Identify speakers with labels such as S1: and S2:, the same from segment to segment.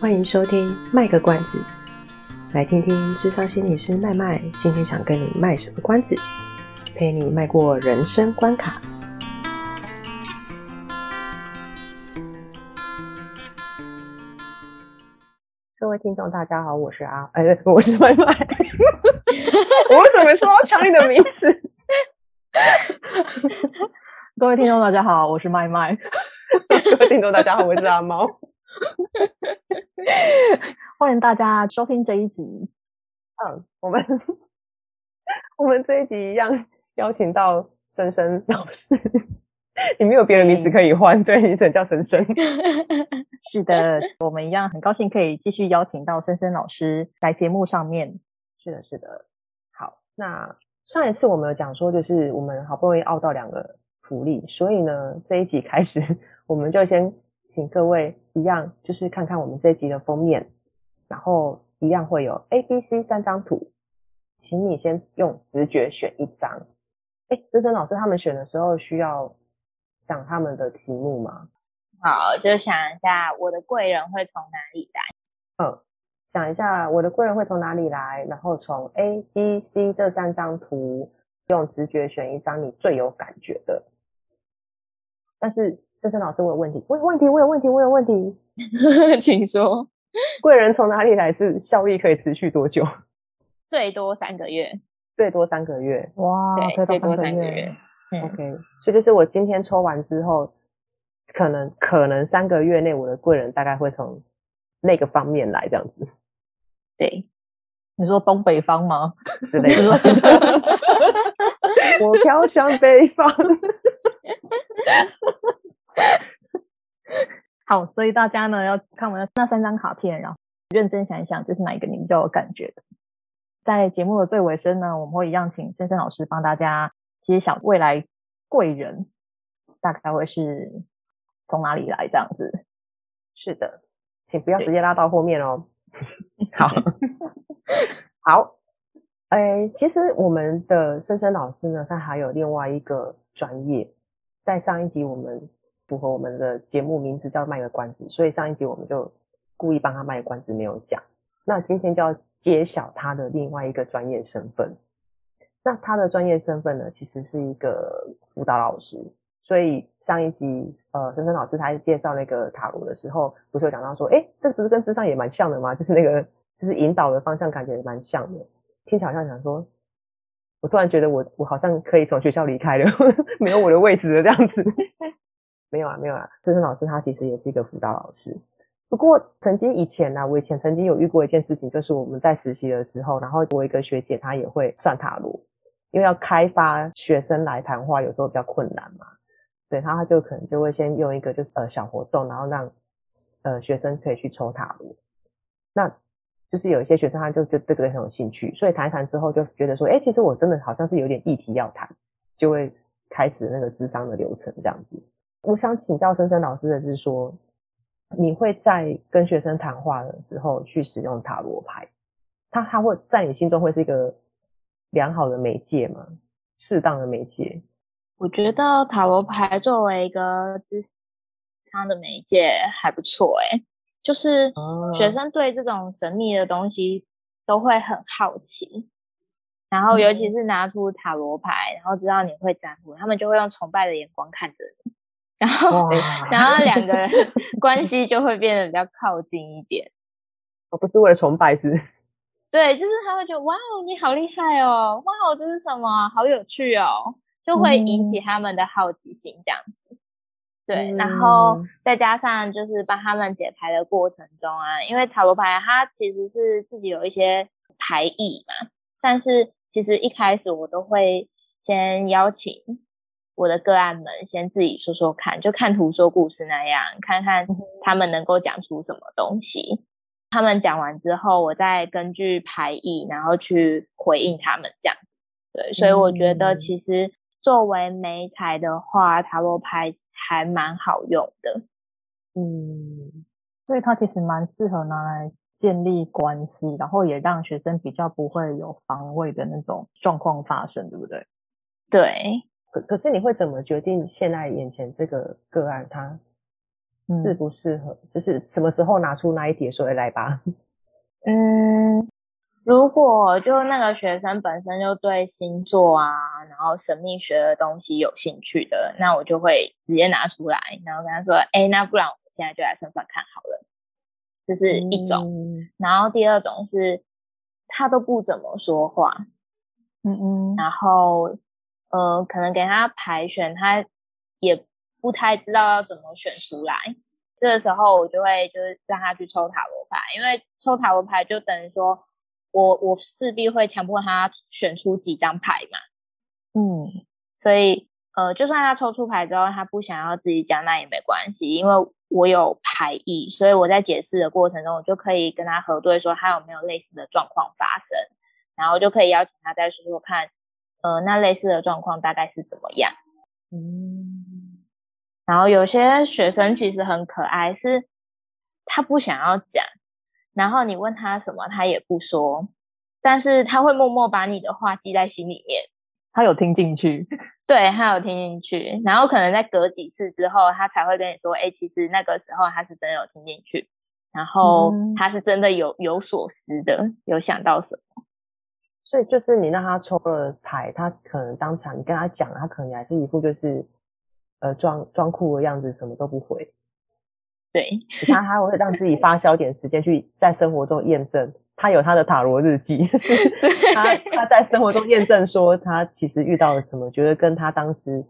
S1: 欢迎收听卖个关子，来听听智商心理师麦麦今天想跟你卖什么关子，陪你迈过人生关卡。各位听众，大家好，我是阿，哎，我是麦麦。我为什么说要抢你的名字？
S2: 各位听众，大家好，我是麦麦。
S1: 各位听众，大家好，我是阿猫。
S2: 欢迎大家收听这一集。
S1: 嗯，我们我们这一集一样邀请到深深老师。你没有别的名字可以换，对，你只能叫深深。
S2: 是的，我们一样很高兴可以继续邀请到深深老师来节目上面。
S1: 是的，是的。好，那上一次我们有讲说，就是我们好不容易熬到两个福利，所以呢，这一集开始 我们就先。请各位一样，就是看看我们这一集的封面，然后一样会有 A、B、C 三张图，请你先用直觉选一张。哎，资深老师他们选的时候需要想他们的题目吗？
S3: 好，就想一下我的贵人会从哪里来。
S1: 嗯，想一下我的贵人会从哪里来，然后从 A、B、C 这三张图用直觉选一张你最有感觉的。但是。深深老师，我有问题，我有问题，我有问题，我有问题，
S3: 请说。
S1: 贵人从哪里来？是效益可以持续多久？
S3: 最多三个月。
S1: 最多三个月。
S2: 哇，
S3: 对，最多三个月。
S1: 嗯、OK，所以就是我今天抽完之后，可能可能三个月内我的贵人大概会从那个方面来，这样子。
S3: 对，
S2: 你说东北方吗？
S1: 之类的。我飘向北方。
S2: 好，所以大家呢要看我的那三张卡片，然后认真想一想，这是哪一个你比较有感觉的。在节目的最尾声呢，我们会一样请深深老师帮大家揭晓未来贵人大概会是从哪里来这样子。
S1: 是的，请不要直接拉到后面哦。好，好，哎，其实我们的深深老师呢，他还有另外一个专业，在上一集我们。符合我们的节目名字叫卖个关子，所以上一集我们就故意帮他卖个关子没有讲。那今天就要揭晓他的另外一个专业身份。那他的专业身份呢，其实是一个辅导老师。所以上一集呃，深深老师他介绍那个塔罗的时候，不是有讲到说，诶，这不是跟智商也蛮像的吗？就是那个就是引导的方向感觉也蛮像的。听起来好像想说，我突然觉得我我好像可以从学校离开了，没有我的位置了这样子。没有啊，没有啊。深深老师他其实也是一个辅导老师，不过曾经以前呢、啊，我以前曾经有遇过一件事情，就是我们在实习的时候，然后我一个学姐她也会算塔罗，因为要开发学生来谈话，有时候比较困难嘛，对，他他就可能就会先用一个就是呃小活动，然后让呃学生可以去抽塔罗，那就是有一些学生他就就对这个很有兴趣，所以谈一谈之后就觉得说，哎，其实我真的好像是有点议题要谈，就会开始那个咨商的流程这样子。我想请教深深老师的是说，你会在跟学生谈话的时候去使用塔罗牌，它它会在你心中会是一个良好的媒介吗？适当的媒介？
S3: 我觉得塔罗牌作为一个咨商的媒介还不错诶，就是学生对这种神秘的东西都会很好奇，然后尤其是拿出塔罗牌，然后知道你会占卜，他们就会用崇拜的眼光看着你。然后，然后两个 人关系就会变得比较靠近一点。
S1: 我不是为了崇拜是？
S3: 对，就是他会觉得哇哦，你好厉害哦，哇哦，这是什么？好有趣哦，就会引起他们的好奇心这样子。对，然后再加上就是帮他们解牌的过程中啊，因为塔罗牌它其实是自己有一些牌意嘛，但是其实一开始我都会先邀请。我的个案们先自己说说看，就看图说故事那样，看看他们能够讲出什么东西。他们讲完之后，我再根据牌意，然后去回应他们这样。对，所以我觉得其实作为媒材的话，塔罗牌还蛮好用的。
S2: 嗯，所以它其实蛮适合拿来建立关系，然后也让学生比较不会有防卫的那种状况发生，对不对？
S3: 对。
S1: 可可是你会怎么决定现在眼前这个个案它适不适合，嗯、就是什么时候拿出那一叠说来吧。
S3: 嗯，如果就那个学生本身就对星座啊，然后神秘学的东西有兴趣的，那我就会直接拿出来，然后跟他说：“哎，那不然我们现在就来算算看好了。”这是一种。嗯、然后第二种是，他都不怎么说话，嗯嗯，然后呃，可能给他排选，他也不太知道要怎么选出来。这个时候我就会就是让他去抽塔罗牌，因为抽塔罗牌就等于说我我势必会强迫他选出几张牌嘛，嗯，所以呃就算他抽出牌之后他不想要自己讲，那也没关系，因为我有牌意，所以我在解释的过程中我就可以跟他核对说他有没有类似的状况发生，然后就可以邀请他再说说看，呃那类似的状况大概是怎么样，嗯。然后有些学生其实很可爱，是他不想要讲，然后你问他什么，他也不说，但是他会默默把你的话记在心里面。
S2: 他有听进去，
S3: 对，他有听进去，然后可能在隔几次之后，他才会跟你说，哎，其实那个时候他是真的有听进去，然后他是真的有有所思的，有想到什么。
S1: 所以就是你让他抽了牌，他可能当场你跟他讲，他可能还是一副就是。呃，装装酷的样子，什么都不回。
S3: 对，
S1: 他他会让自己发消点时间去在生活中验证。他有他的塔罗日记，是 他他在生活中验证说他其实遇到了什么，觉得跟他当时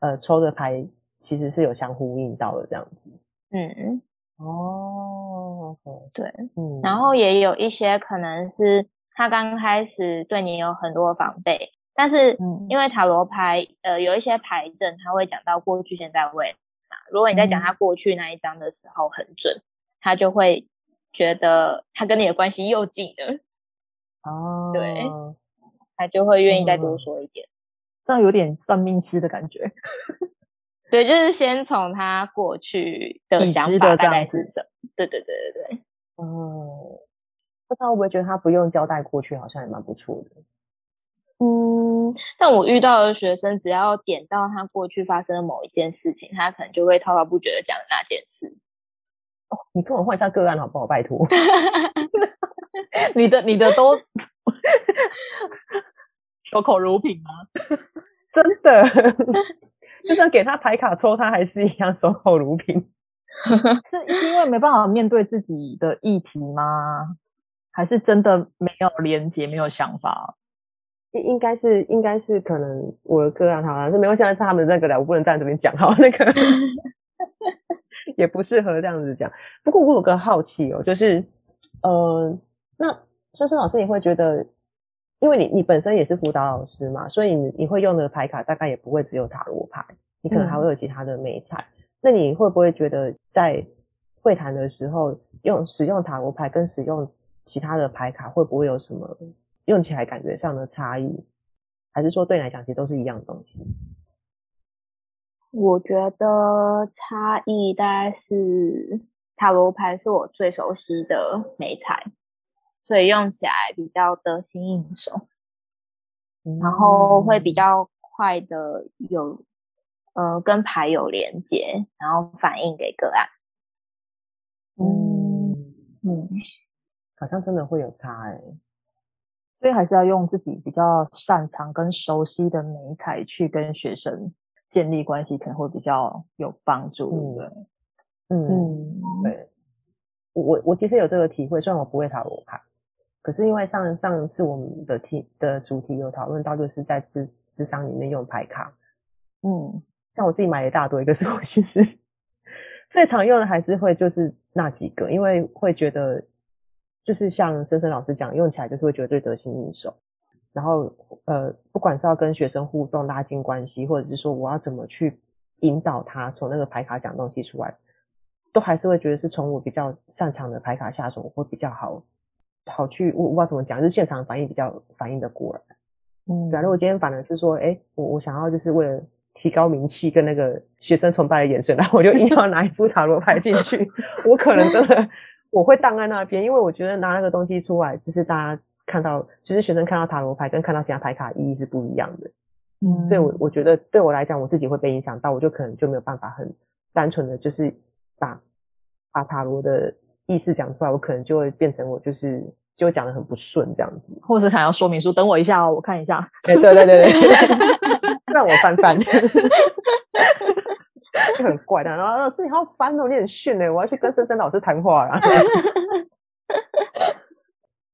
S1: 呃抽的牌其实是有相呼应到的这样子。
S3: 嗯，
S1: 哦，
S3: 对，嗯，然后也有一些可能是他刚开始对你有很多防备。但是，因为塔罗牌，呃，有一些牌阵，他会讲到过去、现在、未来。如果你在讲他过去那一张的时候很准，嗯、他就会觉得他跟你的关系又近了。
S1: 哦，
S3: 对，他就会愿意再多说一点。
S2: 这样有点算命师的感觉。
S3: 对，就是先从他过去的想法大概是什么？对对对对对。
S1: 哦，不知道会不会觉得他不用交代过去，好像也蛮不错的。
S3: 嗯，但我遇到的学生，只要点到他过去发生的某一件事情，他可能就会滔滔不绝的讲那件事。
S1: 哦，你跟我换一下个案好不好？拜托，
S2: 你的你的都 守口如瓶吗？
S1: 真的，就算给他牌卡抽，他还是一样守口如瓶。
S2: 是因为没办法面对自己的议题吗？还是真的没有连接，没有想法？
S1: 应应该是应该是可能我的个案好像是没关系，是他们那个的，我不能站这边讲好那个 也不适合这样子讲。不过我有个好奇哦，就是呃，那孙生老师你会觉得，因为你你本身也是辅导老师嘛，所以你你会用的牌卡大概也不会只有塔罗牌，你可能还会有其他的美彩。嗯、那你会不会觉得在会谈的时候用使用塔罗牌跟使用其他的牌卡会不会有什么？用起来感觉上的差异，还是说对你来讲其实都是一样的东西？
S3: 我觉得差异大概是塔罗牌是我最熟悉的美彩，所以用起来比较得心应手，嗯、然后会比较快的有呃跟牌有连接，然后反映给个案。
S1: 嗯嗯，好像真的会有差哎、欸。
S2: 所以还是要用自己比较擅长跟熟悉的美材去跟学生建立关系，可能会比较有帮助，对
S1: 嗯，嗯，对。我我其实有这个体会，虽然我不会塔罗牌，可是因为上上次我们的题的主题有讨论到，就是在智智商里面用牌卡。嗯，像我自己买了一大堆，可是我其实 最常用的还是会就是那几个，因为会觉得。就是像森森老师讲，用起来就是会觉得最得心应手。然后呃，不管是要跟学生互动、拉近关系，或者是说我要怎么去引导他从那个牌卡讲东西出来，都还是会觉得是从我比较擅长的牌卡下手，会比较好好去我我不知道怎么讲，就是现场反应比较反应的过来。嗯，假如我今天反而是说，哎，我我想要就是为了提高名气跟那个学生崇拜的眼神，然后我就硬要拿一副塔罗牌进去，我可能真的。我会荡在那边，因为我觉得拿那个东西出来，就是大家看到，其实学生看到塔罗牌跟看到其他牌卡意义是不一样的。嗯，所以我我觉得对我来讲，我自己会被影响到，我就可能就没有办法很单纯的就是把把塔罗的意思讲出来，我可能就会变成我就是就会讲得很不顺这样子，
S2: 或者想要说明书，等我一下哦，我看一下。
S1: 对对对对对，让我翻翻，就很怪的。然后老师你好烦哦，你很逊哎，我要去跟森森老师谈话了。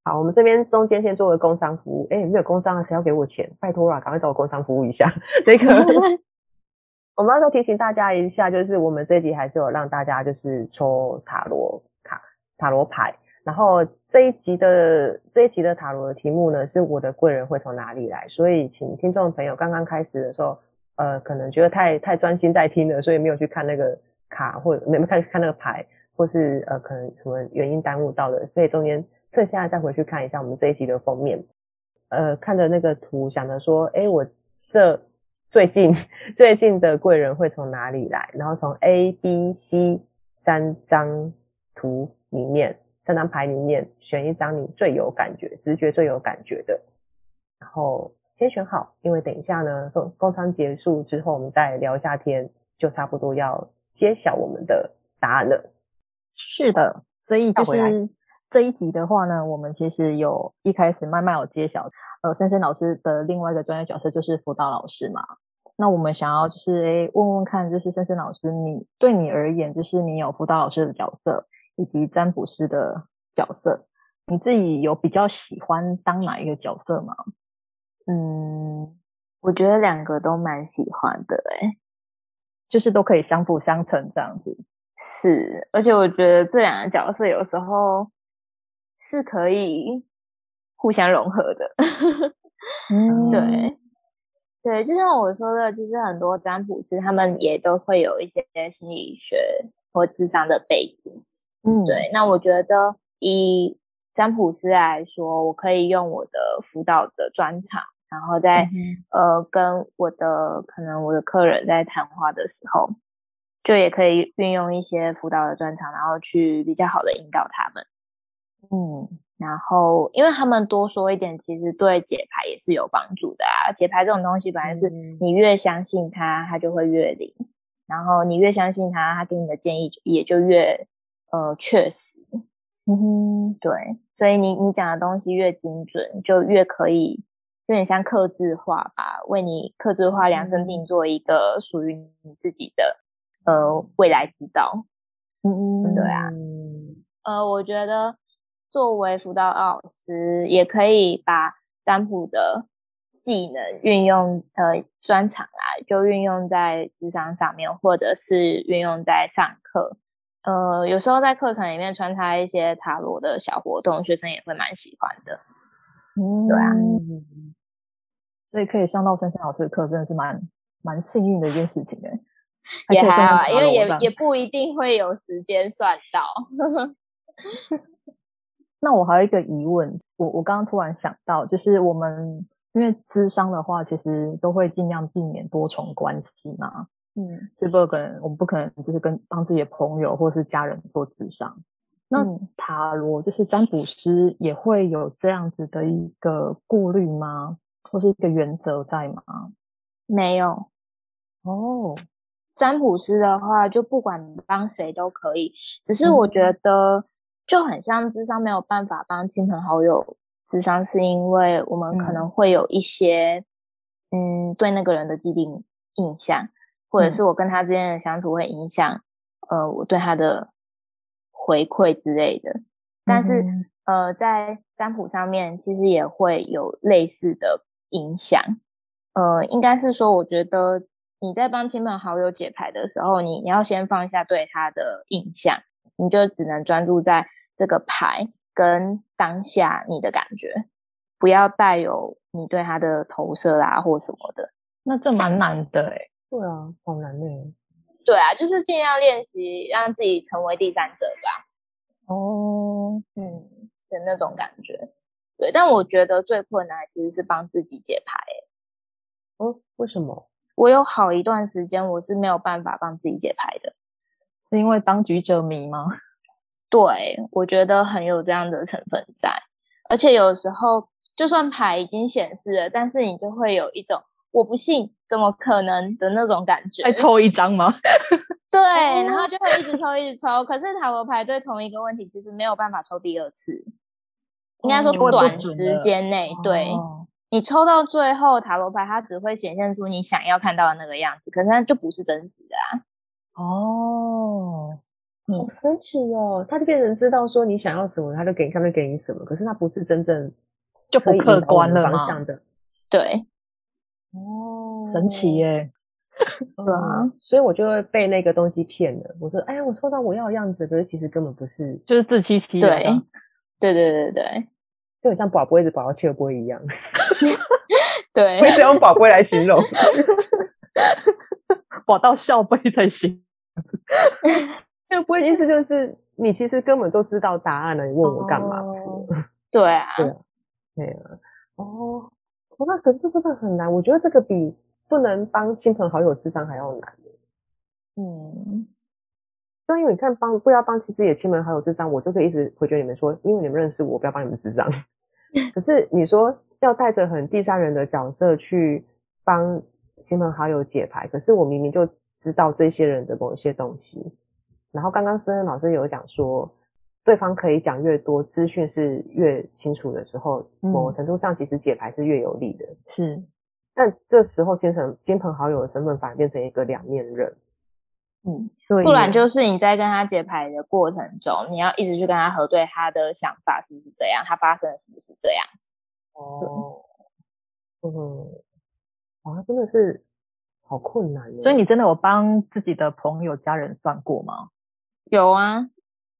S1: 好，我们这边中间先做个工商服务。哎，没有工商啊谁要给我钱？拜托啦，赶快找我工商服务一下。这个，我们要再提醒大家一下，就是我们这一集还是有让大家就是抽塔罗卡、塔罗牌。然后这一集的这一集的塔罗的题目呢，是我的贵人会从哪里来？所以请听众朋友刚刚开始的时候，呃，可能觉得太太专心在听了，所以没有去看那个卡，或者没有看看那个牌，或是呃，可能什么原因耽误到了，所以中间。剩下再回去看一下我们这一集的封面，呃，看着那个图，想着说，诶，我这最近 最近的贵人会从哪里来？然后从 A、B、C 三张图里面，三张牌里面选一张你最有感觉、直觉最有感觉的，然后先选好，因为等一下呢，工工商结束之后，我们再聊一下天，就差不多要揭晓我们的答案了。
S2: 是的，所以就是。这一集的话呢，我们其实有一开始慢慢有揭晓，呃，森森老师的另外一个专业角色就是辅导老师嘛。那我们想要就是诶问问看，就是森森老师，你对你而言，就是你有辅导老师的角色以及占卜师的角色，你自己有比较喜欢当哪一个角色吗？
S3: 嗯，我觉得两个都蛮喜欢的，诶
S2: 就是都可以相辅相成这样子。
S3: 是，而且我觉得这两个角色有时候。是可以互相融合的，嗯，对，对，就像我说的，其实很多占卜师他们也都会有一些心理学或智商的背景，嗯，对。那我觉得以占卜师来说，我可以用我的辅导的专长，然后在、嗯、呃跟我的可能我的客人在谈话的时候，就也可以运用一些辅导的专长，然后去比较好的引导他们。嗯，然后因为他们多说一点，其实对解牌也是有帮助的啊。解牌这种东西本来是你越相信他，他就会越灵，然后你越相信他，他给你的建议也就越呃确实。嗯哼，对，所以你你讲的东西越精准，就越可以有点像刻字化吧，为你刻字化量身定做一个属于你自己的呃未来之道。嗯嗯，对啊，呃，我觉得。作为辅导老师，也可以把占卜的技能运用，呃，专长啊，就运用在咨商上面，或者是运用在上课。呃，有时候在课程里面穿插一些塔罗的小活动，学生也会蛮喜欢的。
S2: 嗯，对啊，所以可以上到森森老师的课，真的是蛮蛮幸运的一件事情诶。
S3: 也还好，因为也也不一定会有时间算到。
S2: 那我还有一个疑问，我我刚刚突然想到，就是我们因为咨商的话，其实都会尽量避免多重关系嘛，嗯，是不可能，我们不可能就是跟帮自己的朋友或是家人做咨商。那塔罗就是占卜师也会有这样子的一个顾虑吗？或是一个原则在吗？
S3: 没有。哦，占卜师的话，就不管帮谁都可以，只是我觉得。就很像智商没有办法帮亲朋好友智商，是因为我们可能会有一些嗯，嗯对那个人的既定印象，或者是我跟他之间的相处会影响呃我对他的回馈之类的。但是呃在占卜上面其实也会有类似的影响。呃，应该是说我觉得你在帮亲朋好友解牌的时候，你你要先放下对他的印象，你就只能专注在。这个牌跟当下你的感觉，不要带有你对他的投射啊或什么的，
S2: 那这蛮难的诶、欸、
S1: 对啊，好难的、欸。
S3: 对啊，就是尽量练习让自己成为第三者吧。
S2: 哦，
S3: 嗯，的那种感觉。对，但我觉得最困难其实是帮自己解牌、欸。
S1: 哦，为什么？
S3: 我有好一段时间我是没有办法帮自己解牌的，
S2: 是因为当局者迷吗？
S3: 对，我觉得很有这样的成分在，而且有时候就算牌已经显示了，但是你就会有一种我不信，怎么可能的那种感觉。
S2: 再抽一张吗？
S3: 对，然后就会一直抽，一直抽。可是塔罗牌对同一个问题，其实没有办法抽第二次。应该说短时间内，对。你抽到最后，塔罗牌它只会显现出你想要看到的那个样子，可是它就不是真实的啊。
S1: 哦，好神奇哦！它就变成知道说你想要什么，它就给你，它就给你什么。可是它不是真正
S2: 就不客观了方
S3: 向的。对。
S1: 哦，
S2: 神奇耶。
S3: 对啊，
S1: 所以我就会被那个东西骗了。我说，哎呀，我抽到我要的样子，可是其实根本不是，
S2: 就是自欺欺人。
S3: 对，对对对对。
S1: 就很像宝贝子宝到切波一样，
S3: 对，
S1: 会用宝贝来形容，
S2: 宝到笑杯才行。
S1: 切波意思就是你其实根本都知道答案了，你问我干嘛？
S3: 哦、对啊，
S1: 对啊，对啊。哦，那可是真的很难，我觉得这个比不能帮亲朋好友智商还要难。
S3: 嗯。
S1: 所以你看，帮不要帮自己的亲朋好友智商，我就可以一直回绝你们说，因为你们认识我，不要帮你们智商。可是你说要带着很第三人的角色去帮亲朋好友解牌，可是我明明就知道这些人的某一些东西。然后刚刚思恩老师有讲说，对方可以讲越多，资讯是越清楚的时候，某程度上其实解牌是越有利的。
S2: 是，
S1: 但这时候亲朋亲朋好友的身份反而变成一个两面刃。
S3: 嗯，不然就是你在跟他解牌的过程中，你要一直去跟他核对他的想法是不是这样，他发生的是不是这样子？
S1: 哦，嗯，啊，真的是好困难。
S2: 所以你真的有帮自己的朋友、家人算过吗？
S3: 有啊，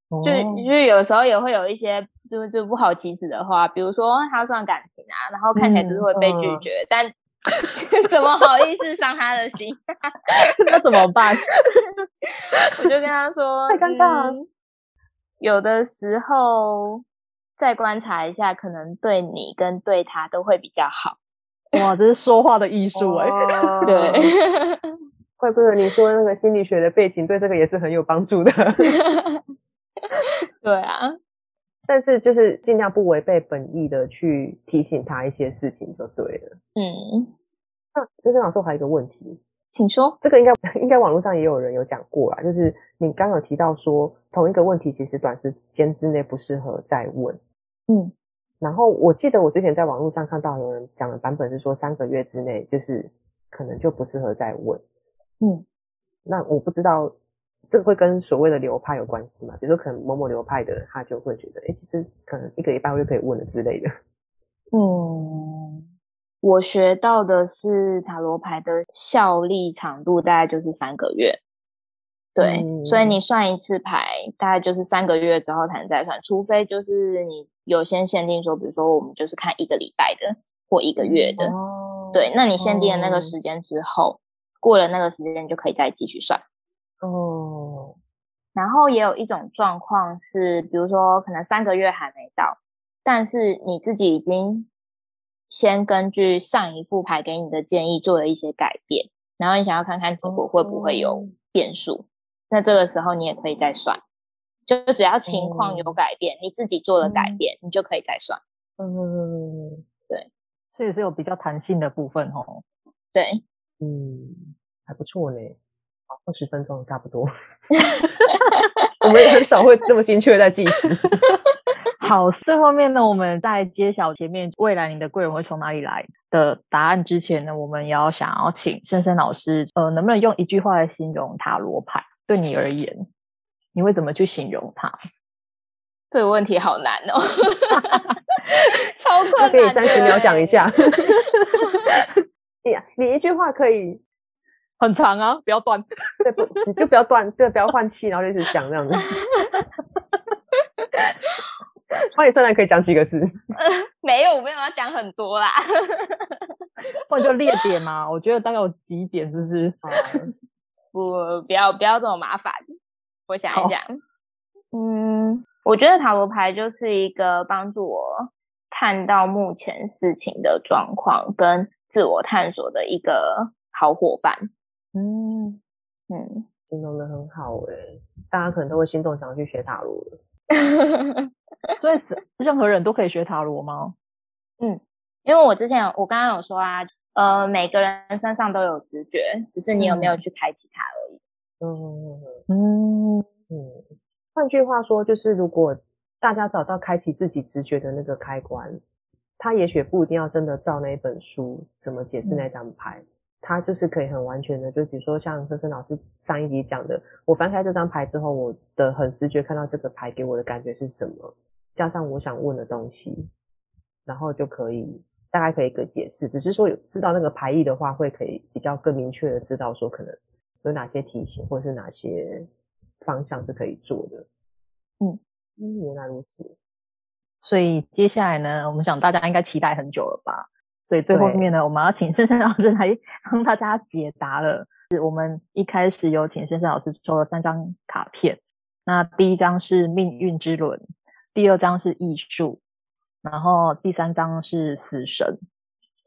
S3: 就就有时候也会有一些就就不好启齿的话，比如说他算感情啊，然后看起来就是会被拒绝，嗯、但。怎么好意思伤他的心？
S2: 那怎么办？
S3: 我就跟他说，
S1: 太尴尬了。嗯，
S3: 有的时候再观察一下，可能对你跟对他都会比较好。
S2: 哇，这是说话的艺术哎。
S3: 对，
S1: 怪不得你说那个心理学的背景对这个也是很有帮助的。
S3: 对啊，
S1: 但是就是尽量不违背本意的去提醒他一些事情就对了。
S3: 嗯。
S1: 那思恩老师，我还有一个问题，
S3: 请说。
S1: 这个应该应该网络上也有人有讲过啦，就是你刚刚有提到说，同一个问题其实短时间之内不适合再问。
S3: 嗯。
S1: 然后我记得我之前在网络上看到有人讲的版本是说，三个月之内就是可能就不适合再问。
S3: 嗯。
S1: 那我不知道这个会跟所谓的流派有关系嘛？比如说可能某某流派的他就会觉得，哎，其实可能一个礼拜我就可以问了之类的。
S3: 嗯。我学到的是塔罗牌的效力长度大概就是三个月，对，嗯、所以你算一次牌大概就是三个月之后才能再算，除非就是你有先限定说，比如说我们就是看一个礼拜的或一个月的，哦、对，那你限定了那个时间之后，哦、过了那个时间就可以再继续算。
S1: 哦，
S3: 然后也有一种状况是，比如说可能三个月还没到，但是你自己已经。先根据上一副牌给你的建议做了一些改变，然后你想要看看结果会不会有变数，嗯、那这个时候你也可以再算，就只要情况有改变，嗯、你自己做了改变，嗯、你就可以再算。
S1: 嗯，
S3: 对，
S2: 所以是有比较弹性的部分哦。
S3: 对，
S1: 嗯，还不错嘞，二十分钟差不多，我们也很少会这么精确的在计时。
S2: 好，最后面呢，我们在揭晓前面未来你的贵人会从哪里来的答案之前呢，我们也要想要请深深老师，呃，能不能用一句话来形容塔罗牌？对你而言，你会怎么去形容它？
S3: 这个问题好难哦，超困难，
S1: 可以三十秒想一下。哎呀，你一句话可以
S2: 很长啊，不要断，
S1: 对不？你就不要断，对，不要换气，然后就一直讲这样子。欢迎，虽然可以讲几个字，
S3: 呃，没有，我没有要讲很多啦。
S2: 或者就列点嘛，我觉得大概有几点，是不是？
S3: 不，不要不要这么麻烦。我想一想，嗯，我觉得塔罗牌就是一个帮助我看到目前事情的状况跟自我探索的一个好伙伴。
S1: 嗯嗯，形容的很好哎，大家可能都会心动，想要去学塔罗了。
S2: 所以是任何人都可以学塔罗吗？
S3: 嗯，因为我之前有我刚刚有说啊，呃，每个人身上都有直觉，只是你有没有去开启它而已。
S1: 嗯嗯嗯。换句话说，就是如果大家找到开启自己直觉的那个开关，他也许不一定要真的照那一本书怎么解释那张牌。嗯他就是可以很完全的，就比如说像森森老师上一集讲的，我翻开这张牌之后，我的很直觉看到这个牌给我的感觉是什么，加上我想问的东西，然后就可以大概可以个解释。只是说有知道那个牌意的话，会可以比较更明确的知道说可能有哪些题型或者是哪些方向是可以做的。
S2: 嗯
S1: 嗯，原来如此。
S2: 所以接下来呢，我们想大家应该期待很久了吧？所以最后面呢，我们要请深深老师来 帮大家解答了。是我们一开始有请深深老师抽了三张卡片，那第一张是命运之轮，第二张是艺术，然后第三张是死神。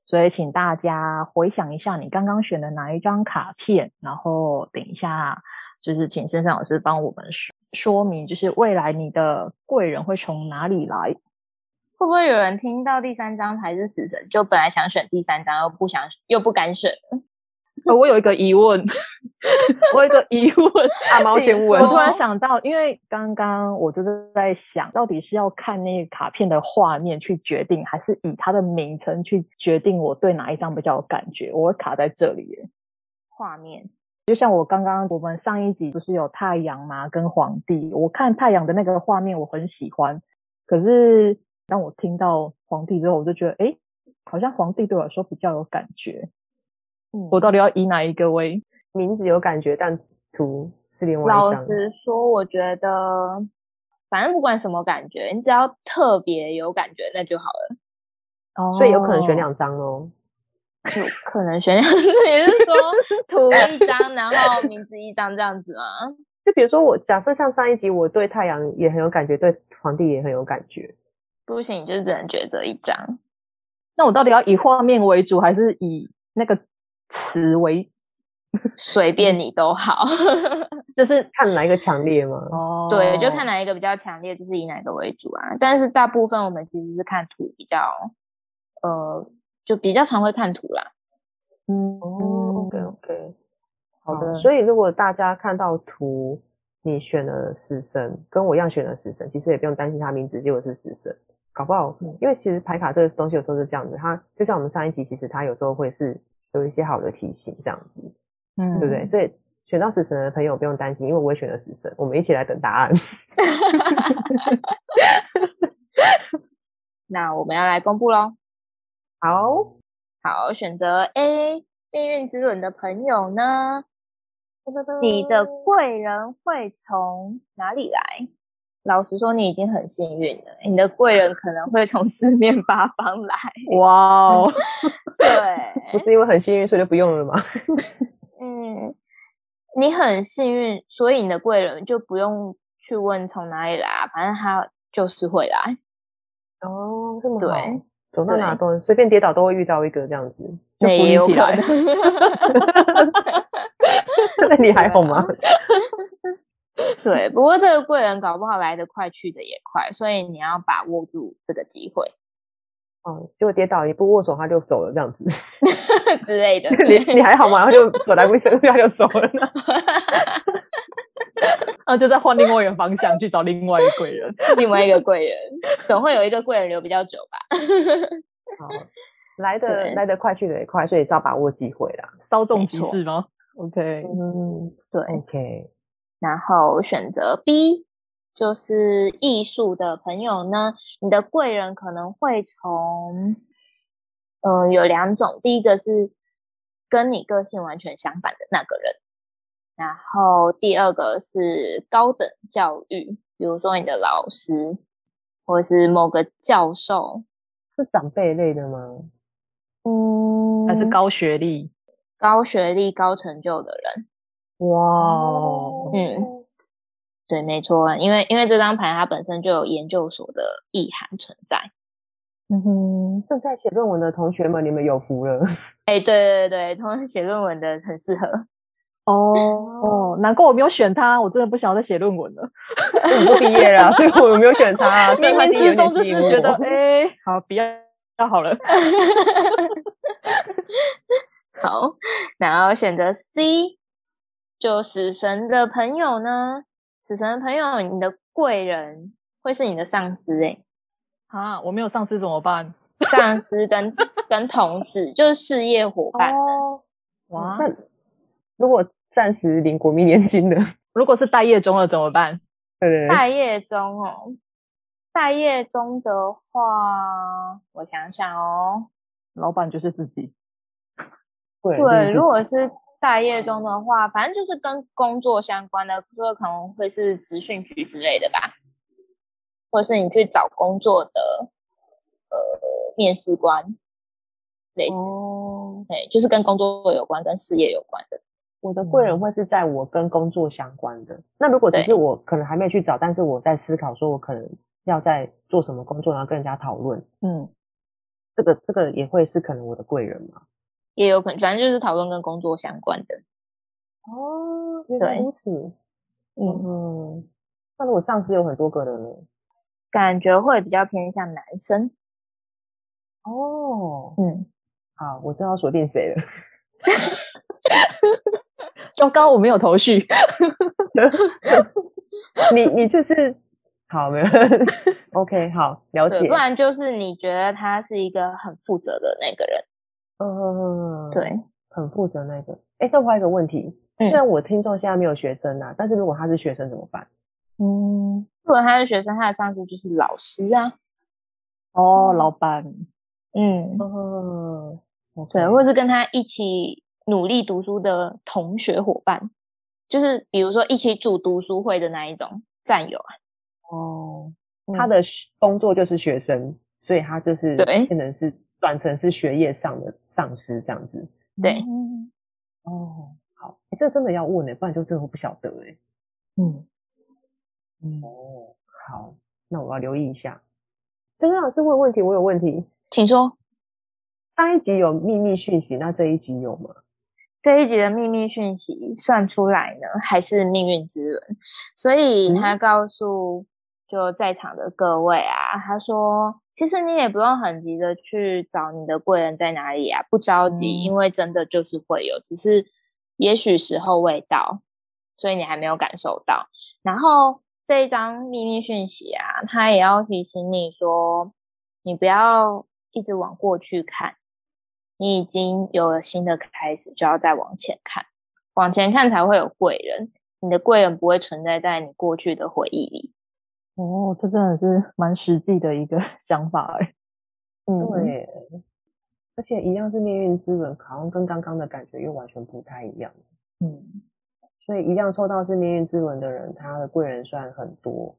S2: 所以请大家回想一下你刚刚选的哪一张卡片，然后等一下就是请深深老师帮我们说说明，就是未来你的贵人会从哪里来。
S3: 会不会有人听到第三张牌是死神，就本来想选第三张，又不想又不敢选？
S2: 我有一个疑问，我有一个疑问，
S1: 大猫先问。
S2: 我突然想到，因为刚刚我就是在想，到底是要看那个卡片的画面去决定，还是以它的名称去决定我对哪一张比较有感觉？我会卡在这里耶。
S3: 画面，
S2: 就像我刚刚我们上一集不是有太阳吗？跟皇帝，我看太阳的那个画面我很喜欢，可是。当我听到皇帝之后，我就觉得，哎，好像皇帝对我来说比较有感觉。嗯，我到底要以哪一个为
S1: 名字有感觉，但图是另外一张。
S3: 老实说，我觉得反正不管什么感觉，你只要特别有感觉，那就好了。
S1: 哦，所以有可能选两张哦。
S3: 有可能选两张，也是说图一张，然后名字一张这样子吗？
S1: 就比如说我假设像上一集，我对太阳也很有感觉，对皇帝也很有感觉。
S3: 不行，就只能抉择一张。
S2: 那我到底要以画面为主，还是以那个词为？
S3: 随便你都好，
S2: 就是
S1: 看哪一个强烈吗？
S3: 哦，对，就看哪一个比较强烈，就是以哪个为主啊。但是大部分我们其实是看图比较，呃，就比较常会看图啦。
S1: 嗯，哦，OK OK，好的。所以如果大家看到图。你选了死神，跟我一样选了死神，其实也不用担心他名字结果是死神，搞不好，因为其实牌卡这个东西有时候是这样子，它就像我们上一集，其实它有时候会是有一些好的提醒这样子，嗯，对不对？所以选到死神的朋友不用担心，因为我也选了死神，我们一起来等答案。
S3: 那我们要来公布喽，
S1: 好，
S3: 好，选择 A 命运之轮的朋友呢？你的贵人会从哪里来？老实说，你已经很幸运了。你的贵人可能会从四面八方来。
S2: 哇哦！
S3: 对，
S1: 不是因为很幸运，所以就不用了吗？
S3: 嗯，你很幸运，所以你的贵人就不用去问从哪里来，反正他就是会来。
S1: 哦，这么好。对，走到哪都随便跌倒都会遇到一个这样子，就
S3: 也有可能。
S1: 那你还好吗？
S3: 对，不过这个贵人搞不好来得快，去得也快，所以你要把握住这个机会。
S1: 嗯，结果跌倒也不握手，他就走了，这样子
S3: 之类的。
S1: 你你还好吗？然后就手来不及，他就走了呢。
S2: 然后就再换另外一个方向去找另外一个贵人，
S3: 另外一个贵人，总会有一个贵人留比较久吧。
S1: 好，来得来得快，去得也快，所以是要把握机会啦。
S2: 稍纵即逝吗？OK，
S3: 嗯，对
S1: ，OK，
S3: 然后选择 B，就是艺术的朋友呢，你的贵人可能会从，嗯、呃，有两种，第一个是跟你个性完全相反的那个人，然后第二个是高等教育，比如说你的老师，或者是某个教授，
S1: 是长辈类的吗？
S2: 嗯，还是高学历？
S3: 高学历、高成就的人，
S1: 哇，
S3: 嗯，对，没错，因为因为这张牌它本身就有研究所的意涵存在。
S1: 嗯哼，正在写论文的同学们，你们有福了。
S3: 哎、欸，对对对，同时写论文的很适合。
S2: 哦哦，难怪我没有选他，我真的不想要再写论文了。
S1: 我不毕业了，所以我没有选他。所以他有点吸引我。
S2: 觉得哎、欸，好，比较要好了。
S3: 好，然后选择 C，就死神的朋友呢？死神的朋友，你的贵人会是你的上司诶、欸、
S2: 啊，我没有上司怎么办？
S3: 上司跟 跟同事就是事业伙伴。
S1: 哦，哇，那如果暂时领国民年金的，
S2: 如果是待业中了怎么办？
S1: 对对对，
S3: 待业中哦，待业中的话，我想想哦，
S2: 老板就是自己。
S1: 对，
S3: 对，如果是待业中的话，反正就是跟工作相关的，说可能会是职训局之类的吧，或者是你去找工作的呃面试官，类似，哦，对，就是跟工作有关、跟事业有关的。
S1: 我的贵人会是在我跟工作相关的。嗯、那如果只是我可能还没去找，但是我在思考，说我可能要在做什么工作，然后跟人家讨论，嗯，这个这个也会是可能我的贵人吗？
S3: 也有可能，反正就是讨论跟工作相关的。
S1: 哦，原来如此。嗯嗯。那如果上司有很多个人呢？
S3: 感觉会比较偏向男生。
S1: 哦。嗯。好，我知道锁定谁了。
S2: 糟糕，我没有头绪。
S1: 你你这是好没有？OK，好，了解。
S3: 不然就是你觉得他是一个很负责的那个人。
S1: 嗯，
S3: 对，
S1: 很负责那个。哎，再问一个问题，虽然我听众现在没有学生啊，但是如果他是学生怎么办？
S3: 嗯，如果他是学生，他的上司就是老师啊。
S2: 哦，老板。
S3: 嗯。
S1: 嗯。
S3: 对，或者是跟他一起努力读书的同学伙伴，就是比如说一起组读书会的那一种战友啊。
S1: 哦。他的工作就是学生，所以他就是对，可能是。转成是学业上的上司这样子，
S3: 对，
S1: 哦，好，欸、这真的要问呢、欸，不然就真的不晓得哎、欸，嗯，嗯，哦，好，那我要留意一下。真的老师问问题，我有问题，
S3: 请说。
S1: 上一集有秘密讯息，那这一集有吗？
S3: 这一集的秘密讯息算出来呢，还是命运之轮？所以他告诉就在场的各位啊，他说。其实你也不用很急的去找你的贵人在哪里啊，不着急，嗯、因为真的就是会有，只是也许时候未到，所以你还没有感受到。然后这一张秘密讯息啊，他也要提醒你说，你不要一直往过去看，你已经有了新的开始，就要再往前看，往前看才会有贵人，你的贵人不会存在在你过去的回忆里。
S2: 哦，这真的是蛮实际的一个 想法哎。
S1: 嗯，对，而且一样是命运之轮，好像跟刚刚的感觉又完全不太一样。嗯，所以一样抽到是命运之轮的人，他的贵人算很多，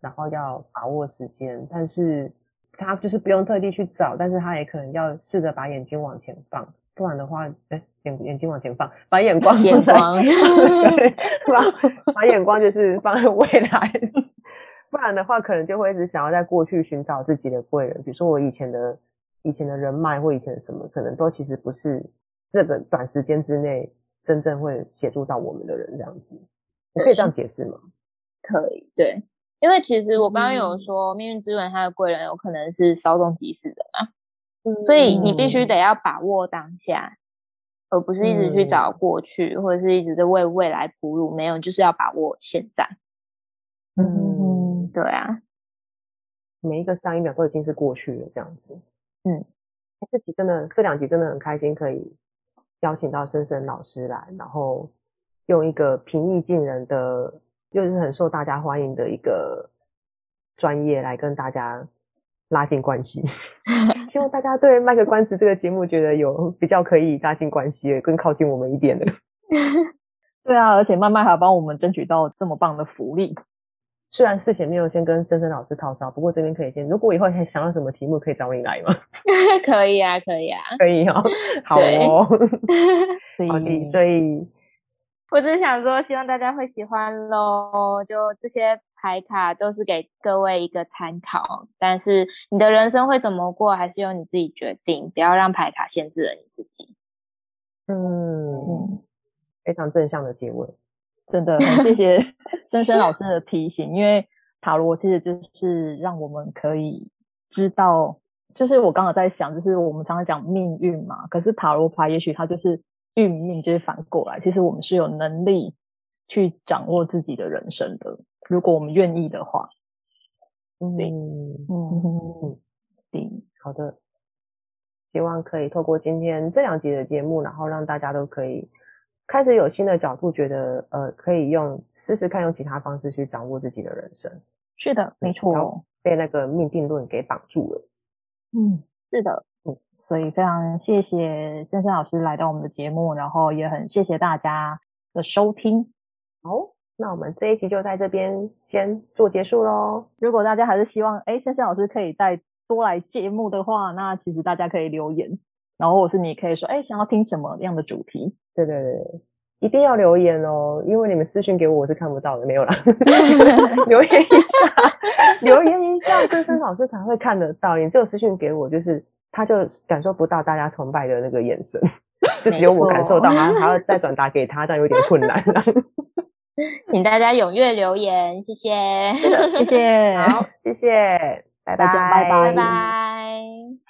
S1: 然后要把握时间，但是他就是不用特地去找，但是他也可能要试着把眼睛往前放，不然的话，哎，眼眼睛往前放，把眼光
S3: 眼光，
S1: 对，把把眼光就是放在未来。不然的话，可能就会一直想要在过去寻找自己的贵人，比如说我以前的、以前的人脉或以前的什么，可能都其实不是这个短时间之内真正会协助到我们的人这样子。我可以这样解释吗？
S3: 可以，对，因为其实我刚刚有说，命运之轮它的贵人有可能是稍纵即逝的嘛，嗯，所以你必须得要把握当下，而不是一直去找过去，或者是一直在为未来铺路，没有，就是要把握现在。嗯。对啊，
S1: 每一个上一秒都已经是过去了，这样子。嗯，这集真的，这两集真的很开心，可以邀请到深深老师来，然后用一个平易近人的，又是很受大家欢迎的一个专业来跟大家拉近关系。希望大家对卖个关子这个节目觉得有比较可以拉近关系，更靠近我们一点的。
S2: 对啊，而且慢慢还要帮我们争取到这么棒的福利。
S1: 虽然事前没有先跟森森老师套招，不过这边可以先。如果以后还想要什么题目，可以找你来吗？
S3: 可以啊，可以啊，
S1: 可以哦。好哦，好的。所以，
S3: 我只是想说，希望大家会喜欢喽。就这些牌卡都是给各位一个参考，但是你的人生会怎么过，还是由你自己决定，不要让牌卡限制了你自己。
S1: 嗯，嗯，非常正向的结尾。
S2: 真的很 谢谢深深老师的提醒，因为塔罗其实就是让我们可以知道，就是我刚刚在想，就是我们常常讲命运嘛，可是塔罗牌也许它就是运命，就是反过来，其实我们是有能力去掌握自己的人生的。如果我们愿意的话，
S1: 嗯嗯嗯，对，好的。希望可以透过今天这两集的节目，然后让大家都可以开始有新的角度，觉得呃可以用试试看用其他方式去掌握自己的人生。
S2: 是的，没错，
S1: 被那个命定论给绑住了。
S2: 嗯，是的，嗯，所以非常谢谢森森老师来到我们的节目，然后也很谢谢大家的收听。
S1: 好，那我们这一集就在这边先做结束喽。
S2: 如果大家还是希望，哎，森森老师可以再多来节目的话，那其实大家可以留言，然后或是你可以说，哎，想要听什么样的主题？
S1: 对对对，一定要留言哦，因为你们私讯给我，我是看不到的，没有啦。留言一下，留言一下，森森老师才会看得到。你只有私讯给我，就是他就感受不到大家崇拜的那个眼神，就只有我感受到，他还要再转达给他，这样有点困难。
S3: 请大家踊跃留言，谢谢，
S2: 谢谢，
S1: 好，谢谢。拜拜
S2: 拜拜
S3: 拜拜。